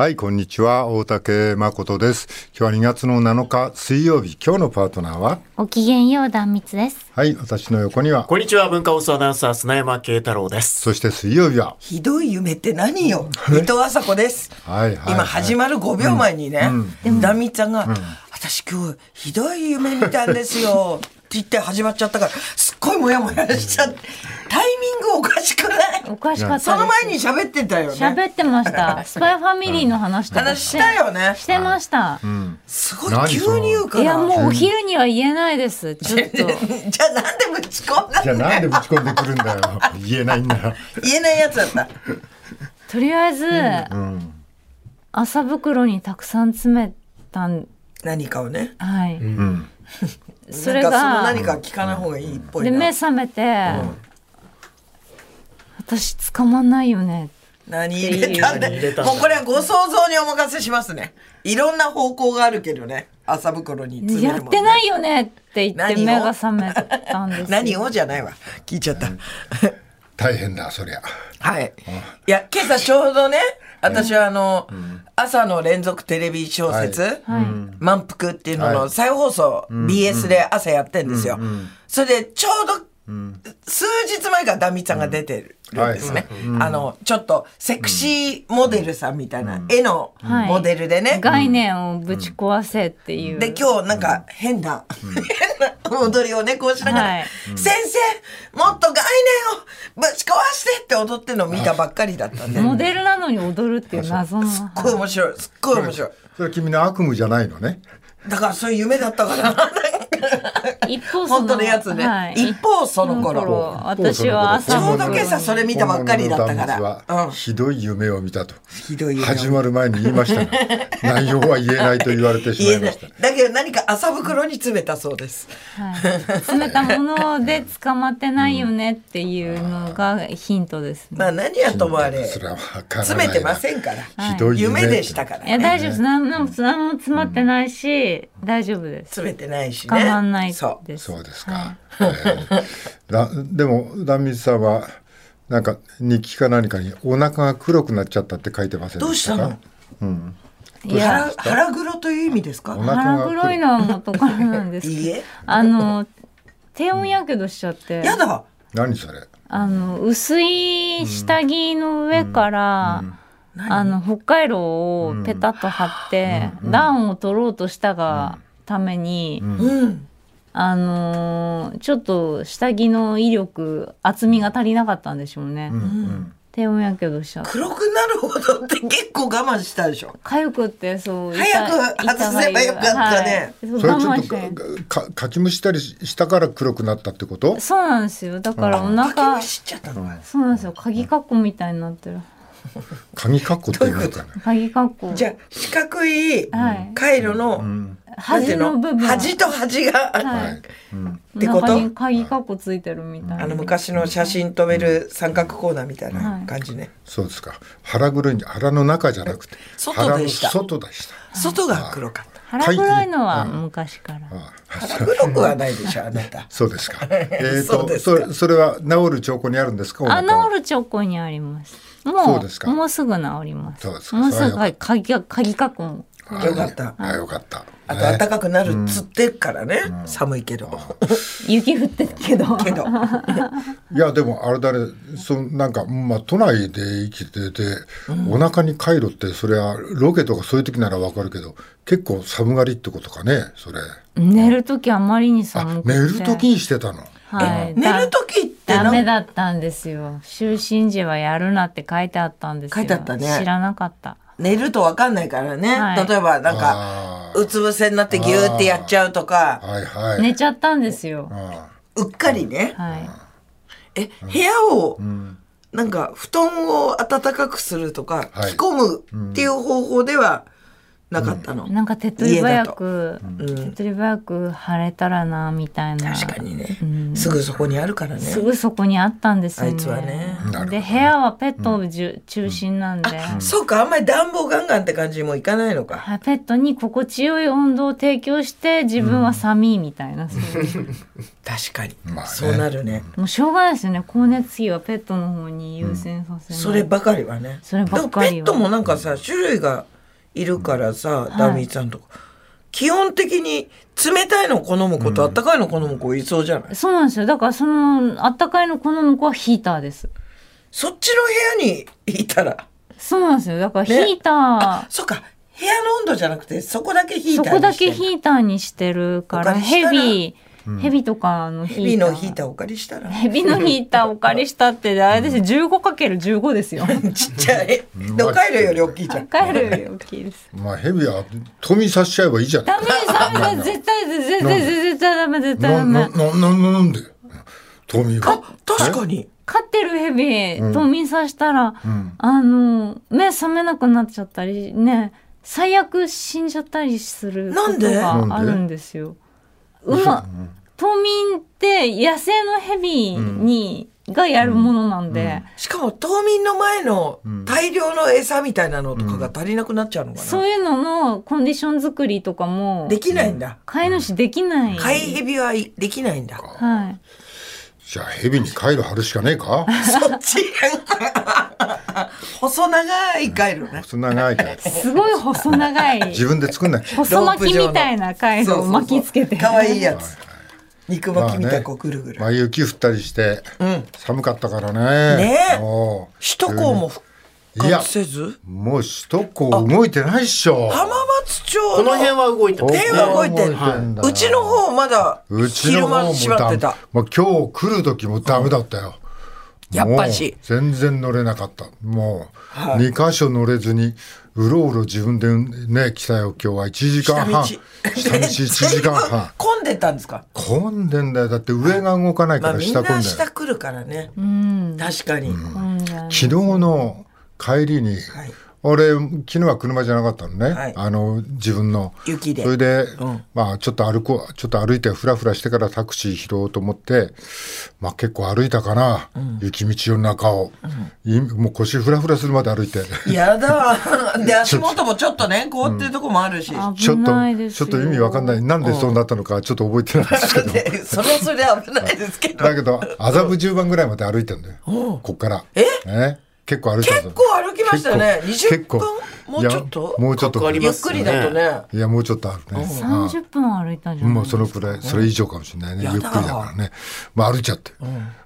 はい、こんにちは。大竹誠です。今日は2月の7日水曜日。今日のパートナーは？ごきげんよう、断蜜です。はい、私の横には、こんにちは、文化放送アナウンサー、砂山慶太郎です。そして水曜日は、ひどい夢って何よ？伊藤麻子です。はいはいはい今始まる5秒前にね、ダミちゃんが、私今日ひどい夢見たんですよ。って言って始まっちゃったから、すっごいモヤモヤしちゃって、タイミングおかしくない？おかしかった。その前に喋ってたよね。喋ってました。スパイファミリーの話とか話したよねしてました。すごい何急に言うから。いや、もうお昼には言えないです。ちょっと。じゃあなんでぶち込んだじゃあなんでぶち込んでくるんだよ。言えないんだよ。言えないやつだった。とりあえず、麻袋にたくさん詰めたん。何かをね。はい。うん。それが、何か聞かない方がいいっぽいで、な。目覚めて、私捕まんないよね。何入れたんもうこれはご想像にお任せしますね。いろんな方向があるけどね。麻袋に詰めやるもんねってないよねって言って何を目が覚めたんですよ。何を？じゃないわ。聞いちゃった。大変だ、そりゃ。はい。いや、今朝ちょうどね、私はあの、朝の連続テレビ小説、満腹っていうののはい再放送、BS で朝やってんですよ。それでちょうど、数日前からダミちゃんが出てるんですね。あの、ちょっとセクシーモデルさんみたいな絵のはいモデルでね。概念をぶち壊せっていう。で今日なんか変な、変な踊りをねこうしながら、はい先生もっと概念をぶち壊してって踊ってるのを見たばっかりだったんで、モデルなのに踊るっていう謎の。すっごい面白いすっごい面白いそれは君の悪夢じゃないのね。だからそういう夢だったから 一方その本当のやつね、はい。一方その頃。その頃。私は朝ちょうど今朝それ見たばっかりだったからひどい夢を見たと。ひどい夢を。始まる前に言いました。が、内容は言えないと言われてしまいいました。だけど何か麻袋に詰めたそうです。はい、詰めたもので捕まってないよねっていうのがヒントですね。まあ何やともあれそれは分からないな。詰めてませんから。ひどい夢。夢でしたからいや大丈夫です。何も何も詰まってないし、大丈夫です。詰めてないしね捕まんないそう。です。そうですか。はい。えー。だでも壇蜜さんはなんか日記か何かにお腹が黒くなっちゃったって書いてませんでしたか？どういや腹腹黒という意味ですか？お腹黒いのは元からなんです。けど、いいえ。あの低温やけどしちゃって、やだ。何それ？あの薄い下着の上から、あの北海道をペタッと貼って、暖を取ろうとしたがために、うん。あのーちょっと下着の威力厚みが足りなかったんでしょうね、低温やけどしち黒くなるほどって結構我慢したでしょ。痒くってそう早く外せばよかったね。はい、それ我ちょっと慢して。かかかきむしたりしたから黒くなったってこと？そうなんですよ。だからおかき腹むしちゃったのかそうなんですよ。鍵括弧みたいになってる。鍵括弧って言うんですかね。鍵括弧。じゃあ四角いはい。回路の、端の部分。端と端が、はい。はい。てこと？中に鍵括弧ついてるみたいな。あの昔の写真止める三角コーナーみたいな感じね、そうですか。腹黒いんじゃ腹の中じゃなくて外でした。腹の外でした。外が黒かった。腹黒いのは昔から。あ腹黒くはないでしょあなた。そうですか。えっとそうですか。それそれは治る兆候にあるんですか？おあ治る直後にあります。そもううもうすぐ治ります。そうですか。もうすぐ鍵が鍵括弧も。よかった。あよかった。あと暖かくなるっつってっからね、寒いけど。雪降ってるけど。けど。いやでもあれだね。そなんかまあ都内で生きてて、お腹に回路ってそれはロケとかそういう時ならわかるけど結構寒がりってことかねそれ。寝る時あまりにあ寒くて。寝る時にしてたの？はい。寝る時ってダなメだったんですよ。就寝時はやるなって書いてあったんですよ。書いてあったね。知らなかった寝ると分かんないからね、はい。例えばなんかうつ伏せになってギューってやっちゃうとか。はいはい、寝ちゃったんですよ。あうっかりね。はい。え部屋をなんか布団を暖かくするとかはい。着込むっていう方法ではなかったの、なんか手っ取り早く、手っ取り早く晴れたらなみたいな。確かにね、すぐそこにあるからね。すぐそこにあったんですよね。あいつはね。で部屋はペットじゅ中心なんで、そうかあんまり暖房ガンガンって感じにもいかないのか。はいペットに心地よい温度を提供して自分は寒いみたいな、そういう。確かに、まあね。そうなるね、もうしょうがないですよね。光熱費はペットの方に優先させない、そればかりはね。そればっかりは。でもペットもなんかさ種類がいるからさ、ダミーさんとか。基本的に冷たいのを好む子とあったかいのを好む子いそうじゃない、そうなんですよ。だからそのあったかいの好む子はヒーターです。そっちの部屋にいたら。そうなんですよ。だからヒねーター、そっか。部屋の温度じゃなくてそこだけヒーそターにしてこだけヒーターにしてるからヘビヘビとかのヒヘビーターのヒーターお借りしたら。ヘビのヒーターお借りしたってあれですよ。15×15 ですよ。ちっちゃい。でお帰るより大きいじゃん。帰るより大きいです。まあヘビは富させちゃえばいいじゃんダメですダメです。絶対絶対絶対ダメ絶対ダメ。なななんで？富あは確かに。飼ってるヘビ冬眠させたら、あの目覚めなくなっちゃったりね最悪死んじゃったりするこなんで？とがあるんですよ。うま冬眠って野生のヘビに、がやるものなんで、しかも冬眠の前の大量の餌みたいなのとかが足りなくなっちゃうのかな、そういうののコンディション作りとかもできないんだ。飼い主できない。飼いヘビはいできないんだ。はい。じゃあヘビにカイロ貼るしかねえか？そっち？細長いガイルね。細長いからすごい細長い。自分で作んなきゃ。細巻きみたいな回路を巻きつけて。かわいいやつ。肉巻きみたいにこうぐるぐる、まあ雪降ったりして寒かったからね。ねえ。もう。首都高も復いや活せず？もう首都高動いてないっしょ。浜松町この辺は動いてます辺は動いてる。うちの方まだうちの昼間閉まってた。もう今日来る時もダメだったよ、やっぱし。全然乗れなかった。もう、はい。二箇所乗れずにうろうろ自分でね来たよ今日は。1時間半。下道。下道1時間半。混んでたんですか？混んでんだよ。だって上が動かないからまあみんな下混んでる、下来るからね。うん。確かに、うん。昨日の帰りに、はい俺昨日は車じゃなかったのね、はい。あの自分の。雪で。それで、うん。まあちょっと歩こうちょっと歩いてフラフラしてからタクシー拾おうと思ってまあ結構歩いたかな、雪道の中を、いもう腰フラフラするまで歩いて。やだ。で足元もちょっとね凍ってるとこもあるし、ちょ危っとちょっと意味わかんない。なんでそうなったのかちょっと覚えてないんですけど。でそれはそれで危ないですけど。だけど麻布十番ぐらいまで歩いてんだよ。こっから。え？ね結構歩結構歩きましたよね。20結構。分？もうちょっと？もうちょっと。かかりゆっくりだとねいやもうちょっとあるね。三十分歩いたじゃないもうそのくらい、それ以上かもしれないね。ゆっくりだからね。まあ歩いちゃって。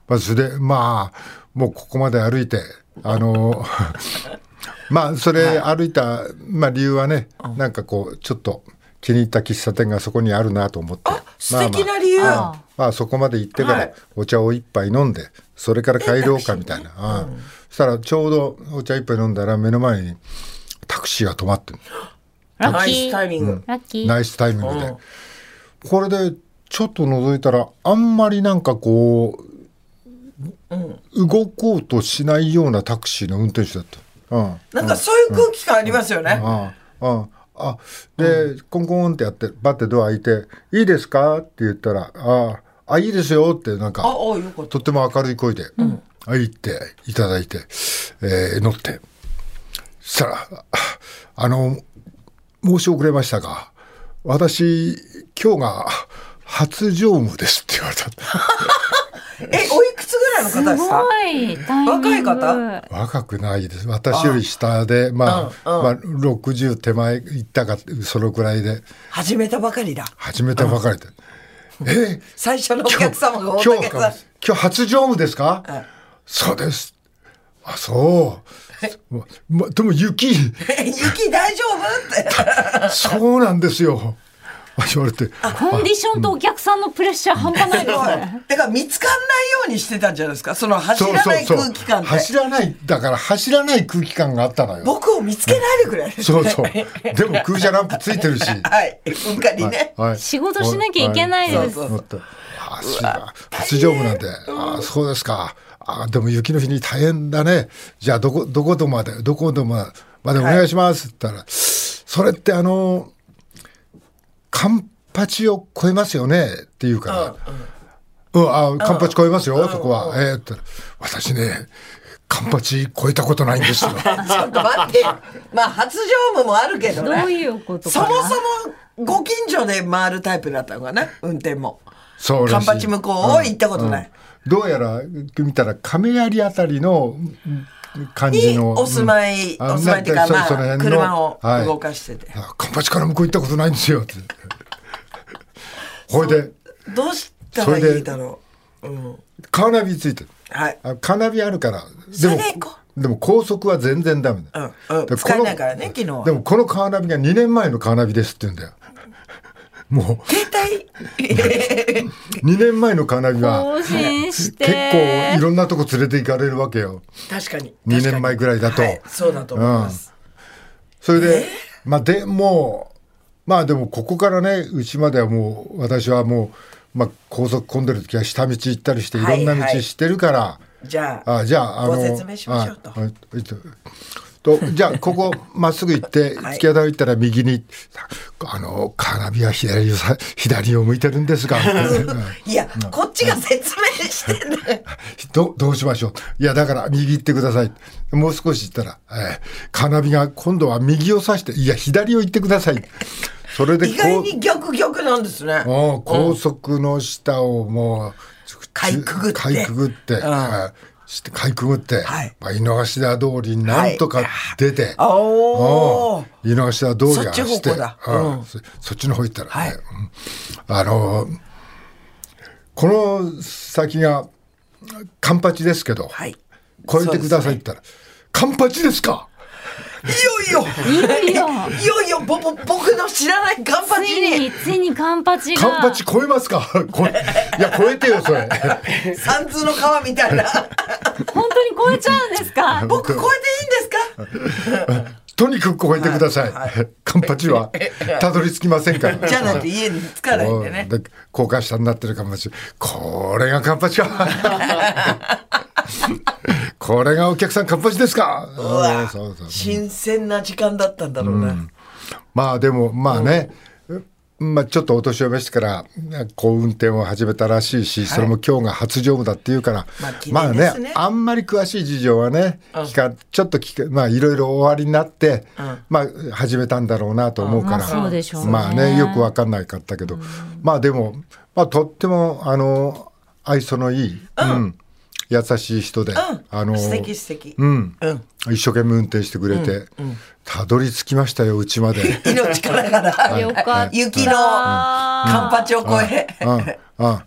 まあそれで、まあ、もうここまで歩いて、あの、まあそれ歩いた、まあ理由はね、なんかこう、ちょっと気に入った喫茶店がそこにあるなと思って。素敵な理由、まあまあ、まあそこまで行ってからはい。お茶を一杯飲んで、それから帰ろうかみたいな。うん。そしたらちょうどお茶一杯飲んだら目の前にタクシーが止まってるラッキー。ナイスタイミング、ラッキー。ナイスタイミングで。うん。これでちょっと覗いたらあんまりなんかこう、動こうとしないようなタクシーの運転手だった。うん。なんかそういう空気感ありますよね、あああで、コンコンってやってバッてドア開いて「いいですか?」って言ったら「ああいいですよ」ってなんあかとっても明るい声で「はい」っていただいて、えー乗って。そしたらあ「あの申し遅れましたが私今日が初乗務です」って言われた。えおいくつぐらいの方ですすかごいタイミング。若い方？若くないです。私より下でまあ、うんうん。まあ、60手前いったかそのくらいで。始めたばかりだ。始めたばかりで。え？最初のお客様が大今日今日初乗務ですか、はいそうです。あ、そう。ままでも雪、え 雪大丈夫？って。そうなんですよ。言われて。コンディションとお客さんのプレッシャー半端ないですね。だから見つかんないようにしてたんじゃないですか？その走らない空気感で走らない、だから走らない空気感があったのよ。僕を見つけないでくれそうそう。でも空車ランプついてるし。はい、うっかりね。はい仕事しなきゃいけないです。はいそう思ったあす初乗務なん。で、あそうですか。あでも雪の日に大変だね。じゃあどこどこどまでどこどまでお願いしますって言ったら、それってあのカンパチを超えますよねって言うから「うん、あカンパチ超えますよ、そこは」えーって。言ったら私ねカンパチ超えたことないんですよ。ちょっと待って。まあ、初乗務もあるけどね。どういうことそもそもご近所で回るタイプだったのかな？運転も。そうカンパチ向こうを行ったことない、どうやら見たら亀有あたりのうん感じにのお住まい、うん。お住まいっていうかそまあ車をはい。動かしてて、あカンパチから向こう行ったことないんですよ。って。ほいでどうしたらいいだろう、うん、カーナビついてる。はい。あカーナビあるから。そでもれでも高速は全然ダメだ、うんうん。で使えないからね昨日は。でもこのカーナビが2年前のカーナビですって言うんだよもう。携帯？2年前のカーナビは更新して。結構いろんなとこ連れて行かれるわけよ。確かに。2年前ぐらいだと。はいそうだと思います、それで、まあでもうまあでもここからねうちまではもう私はもう、まあ、高速混んでる時は下道行ったりしていろんな道知ってるから、じゃああじゃああのご説明しましょうとととじゃあここまっすぐ行って はい。突き当たり行ったら右にあのカーナビは左をさ左を向いてるんですが いや、こっちが説明してんだよどどうしましょう。いやだから右行ってください。もう少し行ったら、えーカーナビが今度は右を指していや左を行ってください。それで意外に逆逆なんですね。もう高速の下をもう、かいくぐって。かいくぐって、ん。はいしてかいくぐって、はい。まあ、井の頭通りになんとか出て、おおうん。井の頭通りそっち方向だ。うん。うん。そそっちの方行ったらね、はい。うん。あのこの先がカンパチですけど、はい。超えてくださいって言ったら、カンパチですか？いよいよ。いよいよ。いよいよぼぼ僕の知らないカンパつチに。いについにカンパチが。カンパチ超えますか？これいや超えてよそれ。三通の川みたいな。本当に超えちゃうんですか？僕超えていいんですか？とにかく超えてください、カンパチはたどり着きませんから。じゃないと家に着かないんでね。で高架下になってるカンパチ。これがカンパチかこれがお客さんカンパチですか？新鮮な時間だったんだろうな、まあでもまあね、まあ、ちょっとお年を召してからこう運転を始めたらしいし、それも今日が初乗務だっていうから、まあね。ねあんまり詳しい事情はね、聞かちょっと聞かまあいろいろ終わりになって、まあ始めたんだろうなと思うから、まあそうでしょうね。まあねよく分かんないかったけど、まあでも、まあ、とってもあの愛想のいい、うん優しい人で、あの素敵素敵、うん。うん。一生懸命運転してくれて、たどり着きましたようちまで。命からがらよかった。雪のカンパチを越え、うん。うん。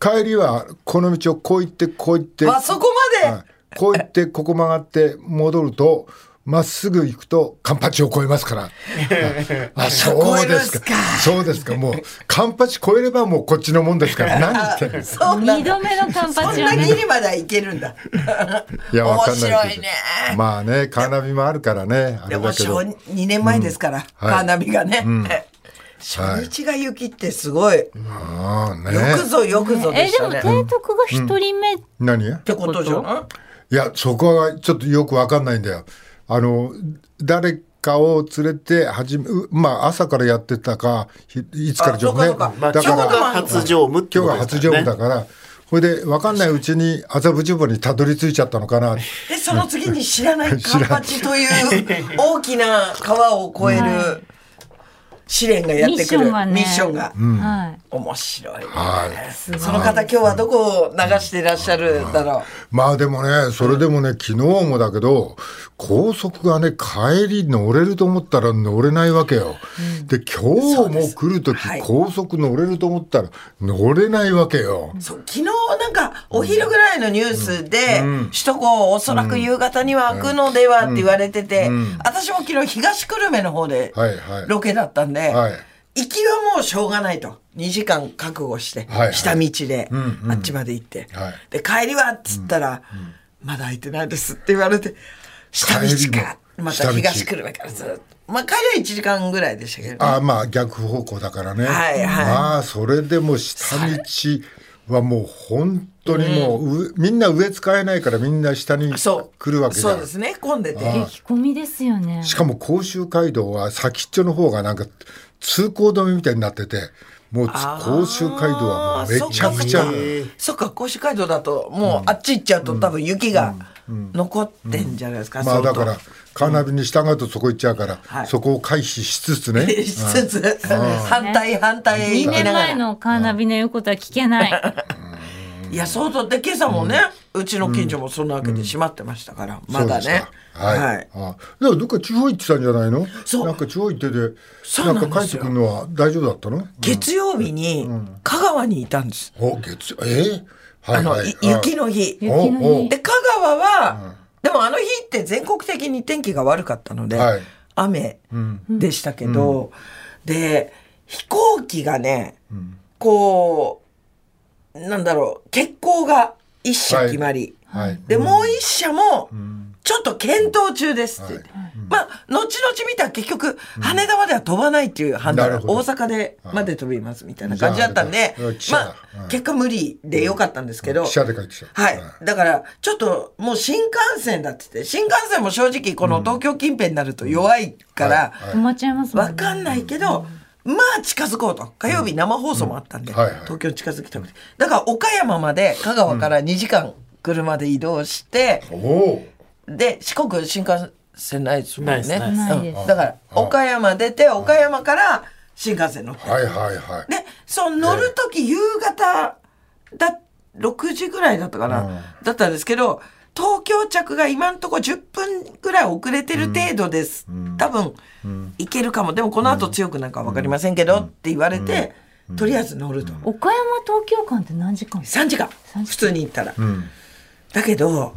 帰りはこの道をこう行ってこう行って。あそこまで。はい。こう行ってここ曲がって戻るとまっすぐ行くとカンパチを越えますから。あそうですか。そうですか。もうカンパチ越えればもうこっちのもんですから。何言ってんの。そう二度目のカンパそんなギリまではいけるんだ。いやわかんないけど。面白いね。まあねカーナビもあるからね。あでもれだけど。初2年前ですから、はい。カーナビがね、初日が雪ってすごい、よくぞよくぞでえでもしたね、提督が一人目、何？ってことじゃない？いやそこはちょっとよくわかんないんだよ。あの誰かを連れて始めうまあ朝からやってたかひいつからあそうかそうか。まあ、だから今日が初乗務って今日が初乗務だから。これでわかんないうちに麻布十番にたどり着いちゃったのかな。でその次に知らないカンパチという大きな川を越える試練がやってくるミッションがね。ミッションが。はい。面白いね、はい。その方今日はどこを流していらっしゃるだろう？まあでもねそれでもね昨日もだけど高速がね帰り乗れると思ったら乗れないわけよ。で今日も来る時はい。高速乗れると思ったら乗れないわけよ。そう昨日なんかお昼ぐらいのニュースで、首都高おそらく夕方には開くのではって言われてて、私も昨日東久留米の方ではいはい。ロケだったんで、はい。行きはもうしょうがないと。2時間覚悟して、はいはい。下道で、あっちまで行って、はい。で帰りはっつったら、まだ空いてないですって言われて下道か。もまた東久留米からずっと。まあ帰りは1時間ぐらいでしたけどね。あまあ逆方向だからね。はいはい。まあそれでも下道はもう本当にもう、うみんな上使えないからみんな下にそう。来るわけじゃん。そうですね。混んでて。激混みですよね。しかも甲州街道は先っちょの方がなんか通行止めみたいになっててもう甲州街道はもうめちゃくちゃそっか。甲州街道だともうあっち行っちゃうと多分雪が残ってんじゃないですか、まあ相当。だからカーナビに従うとそこ行っちゃうから、はい。そこを回避しつつね。しつつ 反対反対へ2年行きながら。前のカーナビの言うことは聞けない。いや相当で今朝もね、うちの近所もそんなわけで閉まってましたから、まだね。はい、はい。あだからどっか地方行ってたんじゃないの？そう。なんか地方行っててそうななんか帰ってくるのは大丈夫だったの、月曜日に香川にいたんです、お月えー、はあの、い。はいい雪の日。雪の日。で香川は、でもあの日って全国的に天気が悪かったので、はい。雨でしたけど、で飛行機がね、こうなんだろう欠航が一社決まり、はい。でもう一社もちょっと検討中ですって。言って、まあ後々見たら結局羽田までは飛ばないっていう判断、なるほど。大阪でまで飛びますみたいな感じだったんでまあ結果無理でよかったんですけど、記者で帰ってきた。はい。だから、ちょっともう新幹線だって言って、新幹線も正直この東京近辺になると弱いから、止まっちゃいますわかんないけど、まあ近づこうと。火曜日生放送もあったんで、はいはい。東京に近づきたくて。だから岡山まで、香川から2時間車で移動して、おおで、四国新幹線ないですもんね。だから、岡山出て、岡山から新幹線乗って。はいはいはいで、そう乗るとき夕方だ、6時ぐらいだったかな、だったんですけど、東京着が今んとこ10分ぐらい遅れてる程度です。多分、いけるかも。でもこの後強くなんかわかりませんけど、って言われて、とりあえず乗ると。岡山東京間って何時間？3時間。普通に行ったら。だけど、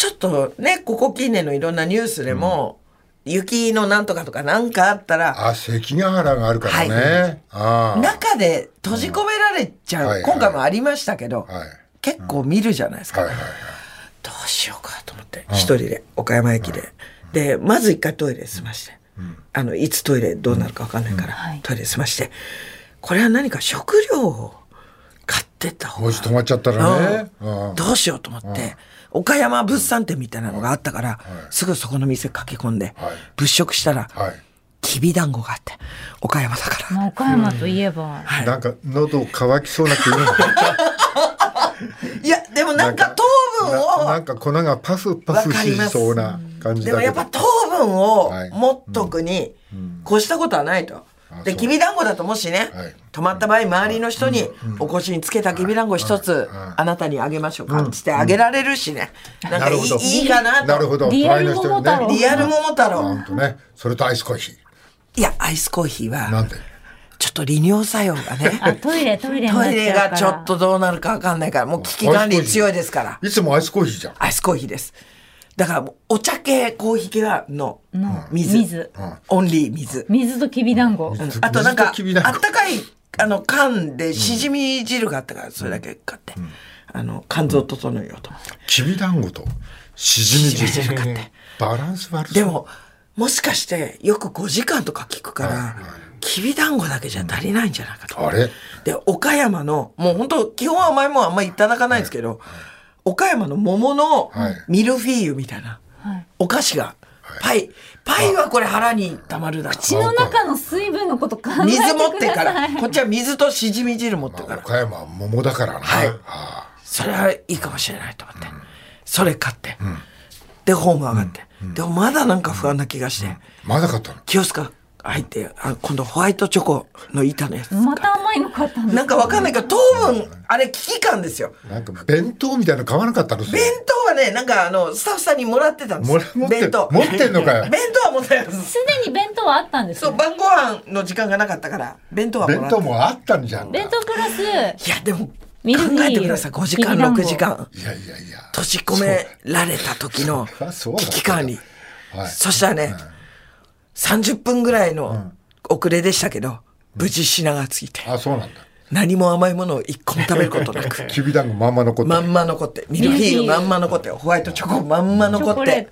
ちょっとね、ここ近年のいろんなニュースでも、雪のなんとかとかなんかあったら、あ関ヶ原があるからね、ああ。中で閉じ込められちゃう、うん。はい今回もありましたけど、はい。結構見るじゃないですか、はい。はい。はいどうしようかと思って一人で岡山駅で、でまず一回トイレ済まして、あのいつトイレどうなるか分かんないから、はい。トイレ済ましてこれは何か食料を買ってった方がもし止まっちゃったらね、うん。どうしようと思って、岡山物産展みたいなのがあったから、すぐそこの店駆け込んで、はい。物色したら、はい。きびだんごがあって岡山だから、まあ岡山といえば、はい。なんか喉乾きそうな気分。いやでもなんか糖分を。ななんか粉がパフパフしそうな感じだけど。でもやっぱ糖分をはい。持っとくに越したことはないと。で、きびだんごだともしね、はい。泊まった場合、周りの人にお腰につけたきびだんご一つ、はい。あなたにあげましょうか、つってあげられるしね。なんかいなるほど。いいいかなと。なるほど。リアル桃太郎リアル桃太郎。本当ね。それとアイスコーヒいや、アイスコーヒーは、ーなんで？ちょっと利尿作用がね。あトイレトイレトイレがちょっとどうなるかわかんないから、もう危機管理強いですから。いつもアイスコーヒーじゃん。アイスコーヒーです。だからもうお茶系コーヒー系はのの水。水。オンリー水。水ときびだんご。水あとなんか、あったかい、あの、缶でしじみ汁があったから、それだけ買って、あの、肝臓整えようと思って。きびだんごとしじみしじみ汁汁買って。バランス悪そう。でも、もしかして、よく5時間とか聞くから、きびだんごだけじゃ足りないんじゃないかと。あれ？で、岡山の、もう本当基本は甘いもんあんまりいただかないんですけど、岡山の桃のはい。ミルフィーユみたいな、はい。お菓子が、パイ、パイはこれ腹にたまるだろ口の中の水分のこと考えてください。水持ってから、こっちは水としじみ汁持ってるから、岡山は桃だからな、はい。あそれはいいかもしれないと思って、それ買って、で、ホーム上がって、でもまだなんか不安な気がして、あまだ買ったの？キオスカ入って、あ今度ホワイトチョコの板のやつ。また甘いの買ったんですなんかわかんないけど、糖分、あれ危機感ですよ。なんか弁当みたいなの買わなかったの弁当はね、なんかあの、スタッフさんにもらってたんですよ弁当。持ってんのかよ弁当は持ってないです。すでに弁当はあったんですそう、ね晩ご飯の時間がなかったから、弁当はもらって弁当もあったんじゃん弁当プラスいや、でも、考えてください。5時間、きびだんご6時間。いやいやいや閉じ込められた時の危機管理。はいそしたらね、30分ぐらいの遅れでしたけど、無事品がついて、あそうなんだ。何も甘いものを一個も食べることなく、きびだんごまんま残って。るまんま残って、ミルフィーユまんま残って、ホワイトチョコまんまチ残って、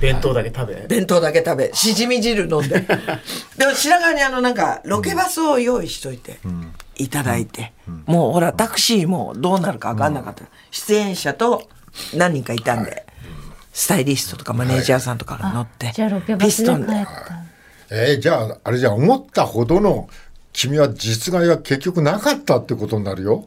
弁当だけ食べ？弁当だけ食べ、しじみ汁飲んで。でも白髪にあのなんか、ロケバスを用意しといて、いただいて、もうほらタクシーもどうなるか分かんなかった、出演者と何人かいたん。で、スタイリストとかマネージャーさんとかが乗って、じゃあロケバピストンで。えーじゃああれじゃあ思ったほどの君は実害が結局なかったってことになるよ。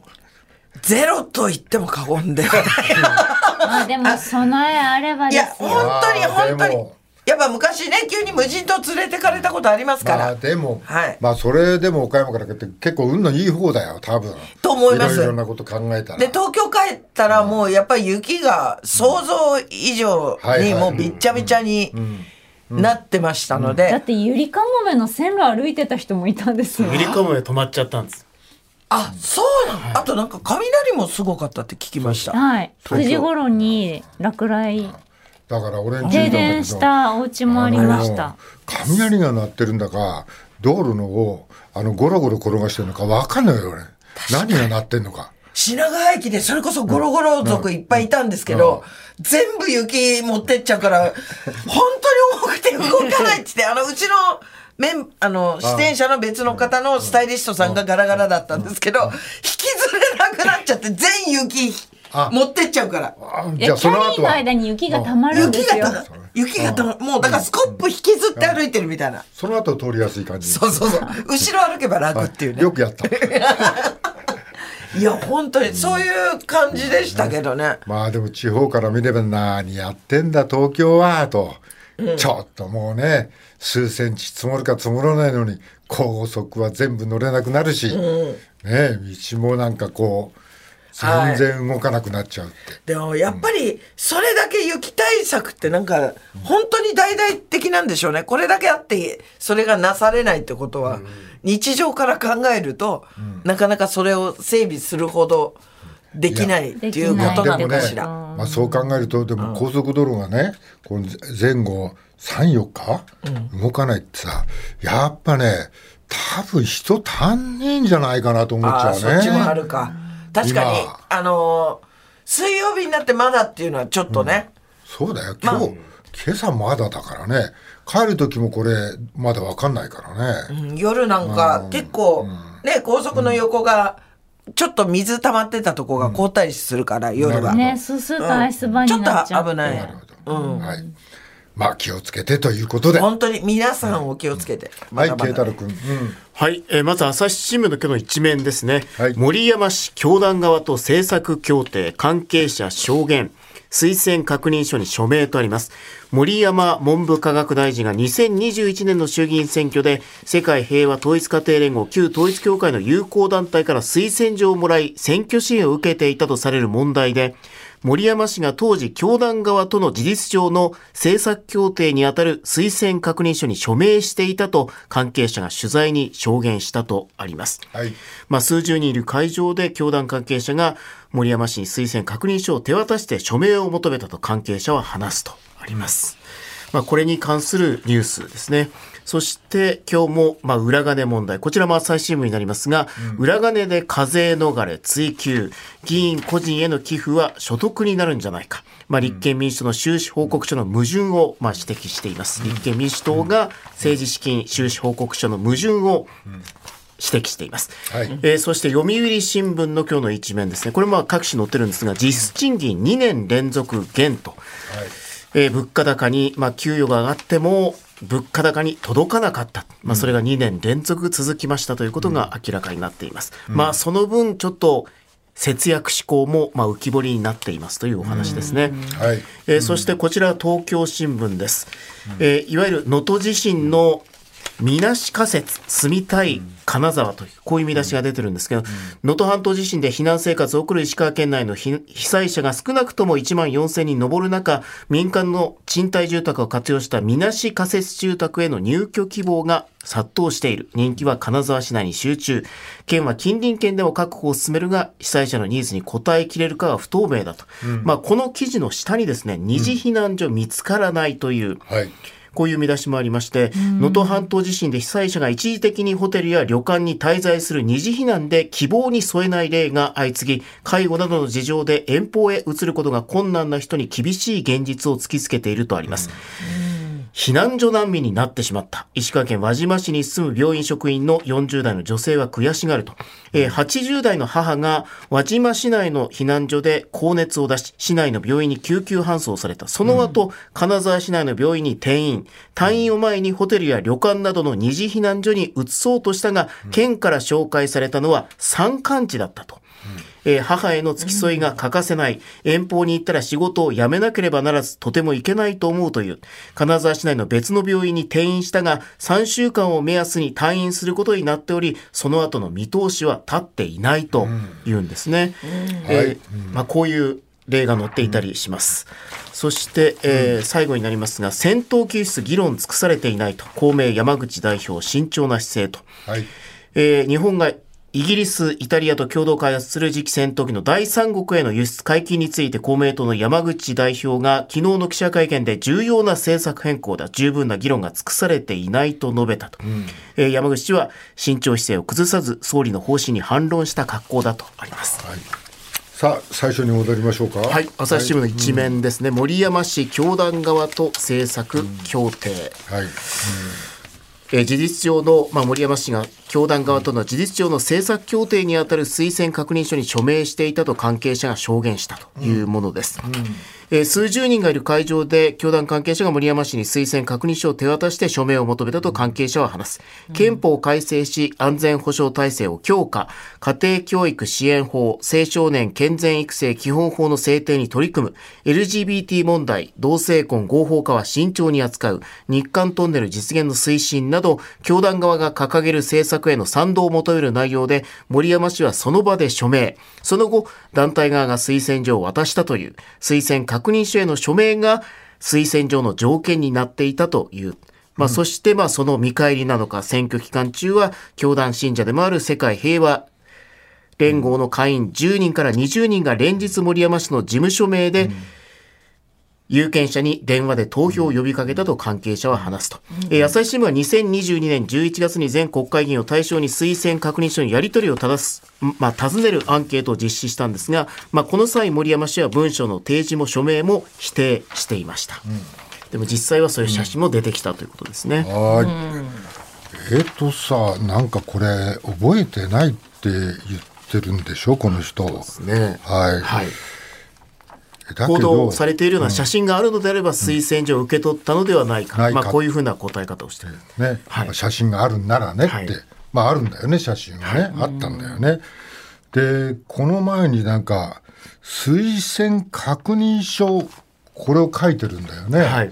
ゼロと言っても過言ではない。まあでも備えあればいや、ですよ。本当に本当に。やっぱ昔ね、急に無人島連れてかれたことありますかまあら。でも、はいまあそれでも岡山から来て結構運のいい方だよ多分。と思いますろいろなこと考えたら。で、東京帰ったらもうやっぱり雪が想像以上にもうびっちゃびちゃになってましたのだっで、てゆりかもめの線路歩いてた人もいたんですよ。ゆりかもめ止まっちゃったんです。あ、そうなのあとなんか雷もすごかったって聞きました。はい。9時頃に落雷、だから俺停ど。電したお家もありました。雷が鳴ってるんだか道路のをあのゴロゴロ転がしてるのか分かんないよ俺。何が鳴ってんのか。品川駅でそれこそゴロゴロ族いっぱいいたんですけど、全部雪持ってっちゃうから、本当に重くて動かないって言って、あの、うちの、メン、あの、出演者の別の方のスタイリストさんがガラガラだったんですけど、引きずれなくなっちゃって、全雪あ。持ってっちゃうから。あいや、キャリーの間に雪が溜まるんですよ。雪がた、雪がたま、もうだからスコップ引きずって歩いてるみたいな。その後通りやすい感じそうそうそう。後ろ歩けば楽っていうね。よくやった いや、本当にそういう感じでしたけどね。まあでも地方から見れば何やってんだ東京はと、ちょっともうね数センチ積もるか積もらないのに高速は全部乗れなくなるし、ね道もなんかこう全然動かなくなっちゃうって、でもやっぱりそれだけ雪対策ってなんか本当に大々的なんでしょうね。これだけあってそれがなされないってことは日常から考えるとなかなかそれを整備するほどできないっていうことなのかしら。まあ、そう考えるとでも高速道路がね、この前後34日、動かないってさやっぱね多分人足んねえんじゃないかなと思っちああゃうね。そっちもあるか。確かに今あのー水曜日になってまだっていうのはちょっとね。そうだよ今日、今朝まだだからね。帰る時もこれまだ分かんないからね、うん夜なんか結構ね高速の横がちょっと水溜まってたとこが凍ったりするから夜は。ね、スースーとアイスバーちょっになっちゃって。と危ない。はい。まあ気をつけてということで。は本当に皆さんお気をつけて。いまだまだ。慶太郎君、うん、はい、えーまず朝日新聞の今日の一面ですね、はい。森山氏教団側と政策協定関係者証言推薦確認書に署名とあります。森山文部科学大臣が2021年の衆議院選挙で世界平和統一家庭連合旧統一協会の友好団体から推薦状をもらい選挙支援を受けていたとされる問題で森山氏が当時教団側との事実上の政策協定にあたる推薦確認書に署名していたと関係者が取材に証言したとあります。はいまあ、数十人いる会場で教団関係者が森山氏に推薦確認書を手渡して署名を求めたと関係者は話すとあります。まあ、これに関するニュースですね。そして今日も、まあ、裏金問題。こちらも朝日新聞になりますが、裏金で課税逃れ追及。議員個人への寄付は所得になるんじゃないか。まあ、立憲民主党の収支報告書の矛盾を、まあ、指摘しています。立憲民主党が政治資金収支報告書の矛盾を指摘しています。はいえーそして読売新聞の今日の一面ですね。これもまあ各紙載ってるんですが、実質賃金2年連続減と。えー物価高に、まあ、給与が上がっても、物価高に届かなかった。まあ、それが2年連続続きましたということが明らかになっています。まあ、その分、ちょっと、節約志向も、まあ、浮き彫りになっていますというお話ですね。はいえーそしてこちらは東京新聞です。えーいわゆる能登地震のみなし仮説住みたい金沢というこういう見出しが出てるんですけど能登半島地震で避難生活を送る石川県内の被被災者が少なくとも1万4000人上る中民間の賃貸住宅を活用したみなし仮設住宅への入居希望が殺到している。人気は金沢市内に集中。県は近隣県でも確保を進めるが被災者のニーズに応えきれるかは不透明だと、まあ、この記事の下にですね二次避難所見つからないという、はいこういう見出しもありまして、能登半島地震で被災者が一時的にホテルや旅館に滞在する二次避難で希望に添えない例が相次ぎ、介護などの事情で遠方へ移ることが困難な人に厳しい現実を突きつけているとあります。避難所難民になってしまった。石川県輪島市に住む病院職員の40代の女性は悔しがると。えー80代の母が輪島市内の避難所で高熱を出し、市内の病院に救急搬送された。その後、金沢市内の病院に転院。退院を前にホテルや旅館などの二次避難所に移そうとしたが、県から紹介されたのは山間地だったと。えー母への付き添いが欠かせない。遠方に行ったら仕事を辞めなければならず、とても行けないと思うという。金沢市内の別の病院に転院したが、3週間を目安に退院することになっており、その後の見通しは立っていないというんですね。えーまあ、こういう例が載っていたりします。そして、えー最後になりますが、戦闘救出議論尽くされていないと、公明山口代表、慎重な姿勢と。はい。えー日本がイギリス、イタリアと共同開発する次期戦闘機の第三国への輸出解禁について公明党の山口代表が昨日の記者会見で重要な政策変更だ、十分な議論が尽くされていないと述べたと。えー山口氏は慎重姿勢を崩さず総理の方針に反論した格好だとあります。さあ、最初に戻りましょうか。はい、朝日新聞の一面ですね、森山氏教団側と政策協定。はい。えー事実上の、まあ、森山氏が教団側との事実上の政策協定にあたる推薦確認書に署名していたと関係者が証言したというものです。え数十人がいる会場で教団関係者が森山氏に推薦確認書を手渡して署名を求めたと関係者は話す。憲法改正し安全保障体制を強化、家庭教育支援法、青少年健全育成基本法の制定に取り組む、LGBT 問題、同性婚合法化は慎重に扱う、日韓トンネル実現の推進など、教団側が掲げる政策への賛同を求める内容で、森山氏はその場で署名。その後、団体側が推薦状を渡したという、推薦確認書への署名が推薦状の条件になっていたという。まあ、そして、まあ、その見返りなのか、選挙期間中は、教団信者でもある世界平和連合の会員10人から20人が連日森山氏の事務所名で、有権者に電話で投票を呼びかけたと関係者は話すと。えー朝日新聞は2022年11月に全国会議員を対象に推薦確認書のやり取りを正す、んまあ、尋ねるアンケートを実施したんですが、まあ、この際森山氏は文書の提示も署名も否定していました。でも実際はそういう写真も出てきたということですね。はい。えっ、とさ、なんかこれ、覚えてないって言ってるんでしょ、この人。ねはい。はい。報ど道されているような写真があるのであれば推薦状を受け取ったのではないか、ないか。まあ、こういうふうな答え方をしている。ね、はい。写真があるんならねって、はい。まああるんだよね写真はね、あったんだよね。でこの前になんか推薦確認書これを書いてるんだよね、はい。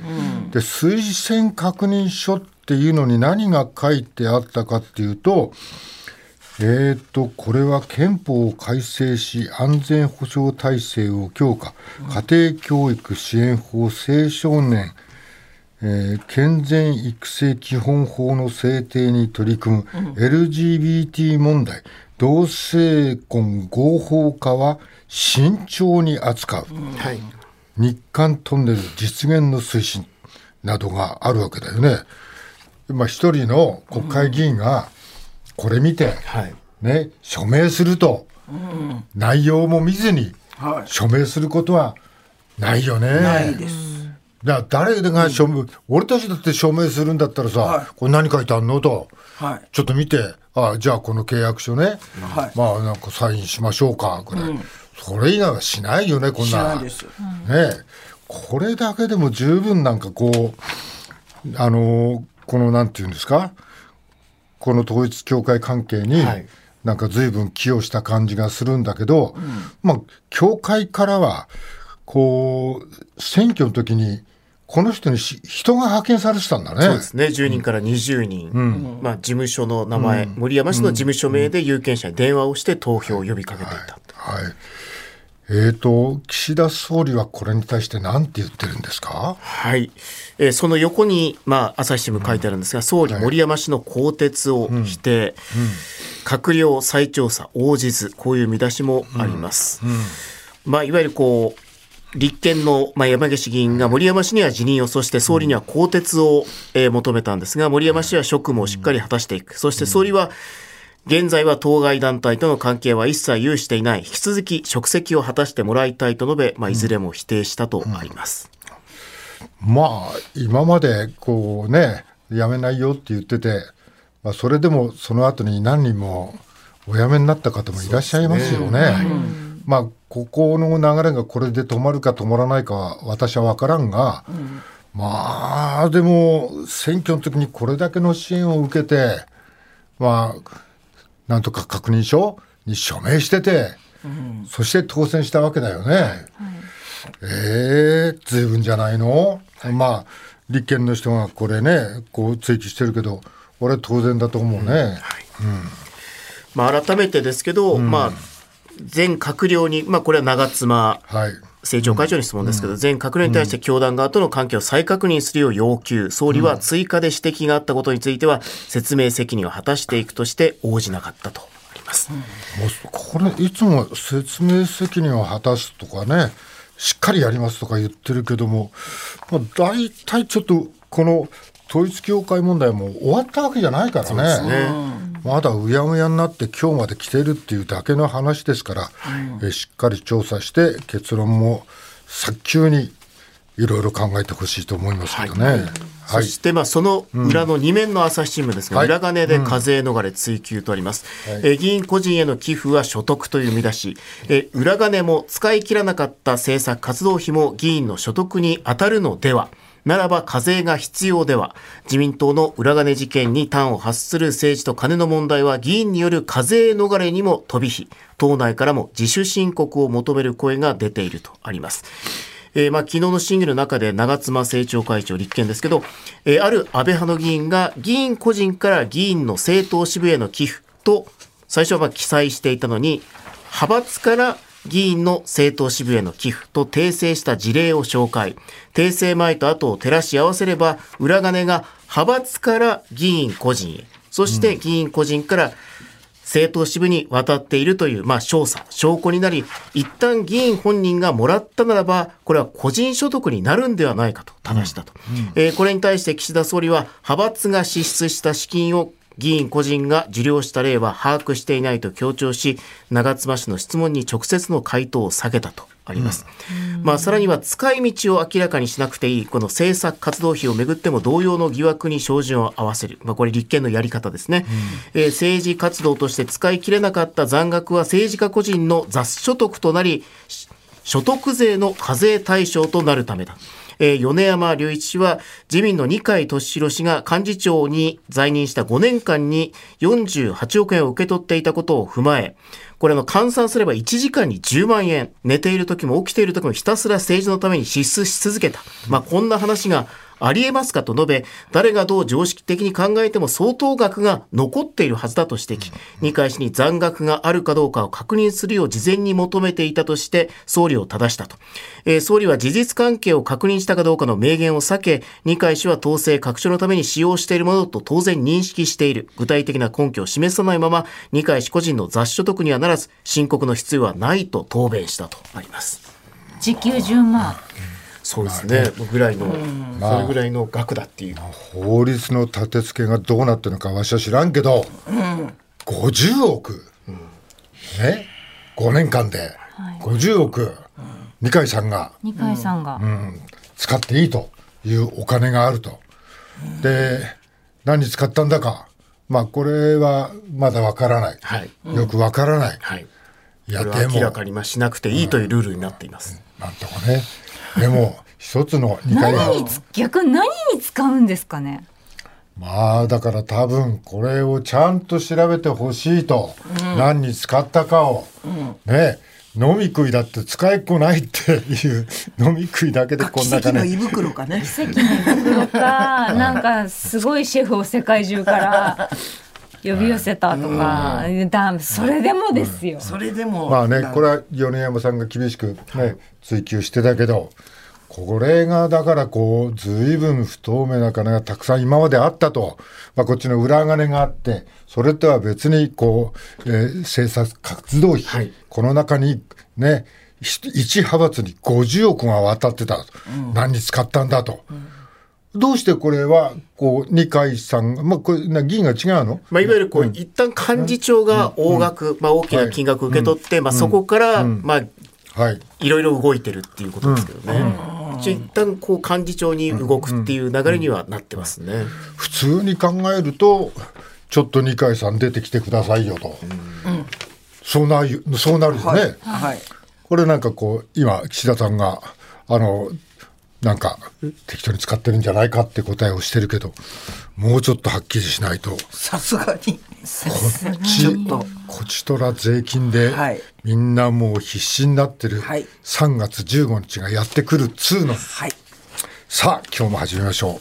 で推薦確認書っていうのに何が書いてあったかっていうとえー、とこれは憲法を改正し安全保障体制を強化、家庭教育支援法青少年。えー健全育成基本法の制定に取り組む。LGBT 問題、同性婚合法化は慎重に扱う、はい。日韓トンネル実現の推進などがあるわけだよね。まあ、一人の国会議員がこれ見て、はいね、署名すると、内容も見ずにはい署名することはないよね。ないです。だから誰が署名、俺たちだって署名するんだったらさ、はいこれ何書いてあんのと、はい。ちょっと見て、あじゃあこの契約書ね、はいまあなんかサインしましょうか、ぐらい。それ以外はしないよね、こんな。しないです。ねこれだけでも十分なんかこう、あの、このなんていうんですか、この統一教会関係に、はい。なんか随分寄与した感じがするんだけど、まあ、教会からは、こう、選挙の時に、この人にし人が派遣されてたんだね。そうですね。10人から20人、まあ、事務所の名前、森山氏の事務所名で有権者に電話をして投票を呼びかけていた、はい。えーと、岸田総理はこれに対して何て言ってるんですか？はい、えーその横に、まあ、朝日新聞書いてあるんですが、総理、森山氏の更迭を否定、閣僚再調査応じず、こういう見出しもあります。まあ、いわゆるこう立憲の、まあ、山岸議員が森山氏には辞任を、そして総理には更迭を、えー求めたんですが、森山氏は職務をしっかり果たしていく。そして総理は、現在は当該団体との関係は一切有していない。引き続き職責を果たしてもらいたいと述べ、まあ、いずれも否定したとあります。まあ今までこうね辞めないよって言ってて、まあ、それでもその後に何人もお辞めになった方もいらっしゃいますよね。まあここの流れがこれで止まるか止まらないかは私は分からんが、うん、まあでも選挙の時にこれだけの支援を受けてまあなんとか確認書に署名してて、うん、そして当選したわけだよね。はい、ええー、随分じゃないの、はい、まあ立憲の人がこれねこう追及してるけど俺は当然だと思うね。うん、はい。うん。まあ、改めてですけど、まあ全閣僚に、まあ、これは長妻、はい政調会長に質問ですけど、全閣僚に対して教団側との関係を再確認するよう要求、総理は追加で指摘があったことについては、説明責任を果たしていくとして応じなかったとあります。これ、いつも説明責任を果たすとかね、しっかりやりますとか言ってるけども、まあ、大体ちょっと、この統一教会問題も終わったわけじゃないからね。まだうやむやになって今日まで来てるっていうだけの話ですから、うん、えしっかり調査して結論も早急にいろいろ考えてほしいと思いますけどね。はい。そしてまあその裏の2面の朝日新聞ですが、うん、裏金で課税逃れ追及とあります、はい、え議員個人への寄付は所得という見出し。え裏金も使い切らなかった政策活動費も議員の所得に当たるのではならば課税が必要では自民党の裏金事件に端を発する政治と金の問題は議員による課税逃れにも飛び火。党内からも自主申告を求める声が出ているとあります。えー、まあ昨日の審議の中で長妻政調会長立憲ですけど、えー、ある安倍派の議員が議員個人から議員の政党支部への寄付と最初はま記載していたのに派閥から議員の政党支部への寄付と訂正した事例を紹介。訂正前と後を照らし合わせれば、裏金が派閥から議員個人へ、そして議員個人から政党支部に渡っているという、まあ、証査、証拠になり、一旦議員本人がもらったならば、これは個人所得になるんではないかと正したと。うんうん、えー、これに対して岸田総理は、派閥が支出した資金を議員個人が受領した例は把握していないと強調し長妻氏の質問に直接の回答を避けたとあります、うん、まあ、さらには使い道を明らかにしなくていい。この政策活動費をめぐっても同様の疑惑に照準を合わせる、まあ、これ立憲のやり方ですね、うん、えー、政治活動として使い切れなかった残額は政治家個人の雑所得となり所得税の課税対象となるためだえー、米山隆一氏は自民の二階俊博氏が幹事長に在任した5年間に48億円を受け取っていたことを踏まえ、これの換算すれば1時間に10万円、寝ている時も起きている時もひたすら政治のために支出し続けた。まあ、こんな話がありえますかと述べ、誰がどう常識的に考えても相当額が残っているはずだと指摘。二階氏に残額があるかどうかを確認するよう事前に求めていたとして、総理を正したと。えー、総理は事実関係を確認したかどうかの明言を避け、二階氏は統制確証のために使用しているものと当然認識している。具体的な根拠を示さないまま、二階氏個人の雑所得にはならず、申告の必要はないと答弁したとあります。時給10万。そうですね、まあ、ぐらいの、それぐらいの額だっていう、まあ、法律の立て付けがどうなってるのかわしは知らんけど、うん、50億、うん、ね。5年間で50億、はい、二階さんが。二階さんが、うん、使っていいというお金があると、で何に使ったんだか。まあこれはまだわからない、はい、よくわからない、はい、いやでも明らかにしなくていいというルールになっています、なんとかねでも一つの2回何に逆何に使うんですかね？まあだから多分これをちゃんと調べてほしいと、うん、何に使ったかを、うん、ね飲み食いだって使いっこないっていう飲み食いだけでこんな金、ね、奇跡の胃袋かね。奇跡の胃袋か。なんかすごいシェフを世界中から呼び寄せたとか、だそれでもですよ、それでもまあねこれは米山さんが厳しくね追求してたけどこれがだからこう随分不透明な金がたくさん今まであったと、まあ、こっちの裏金があってそれとは別にこう、えー、政策活動費、はい、この中にね一派閥に50億が渡ってた、うん、何に使ったんだと。うんどうしてこれは、こう、二階さん、まあ、これ、議員が違うの？まあ、いわゆる、こう、うん、一旦幹事長が大額、うん、まあ、大きな金額を受け取って、はい、まあ、そこから、まあ、はい。いろいろ動いてるっていうことですけどね。一旦こう幹事長に動くっていう流れにはなってますね。普通に考えるとちょっと二階さん出てきてくださいよと、そうなるそうなるよね、はい。これなんかこう今岸田さんがあのなんか適当に使ってるんじゃないかって答えをしてるけどもうちょっとはっきりしないと。こさすがに。っちとこちとら税金ではい。みんなもう必死になってるはい。3月15日がやってくるっつうの。はい。さあ今日も始めましょう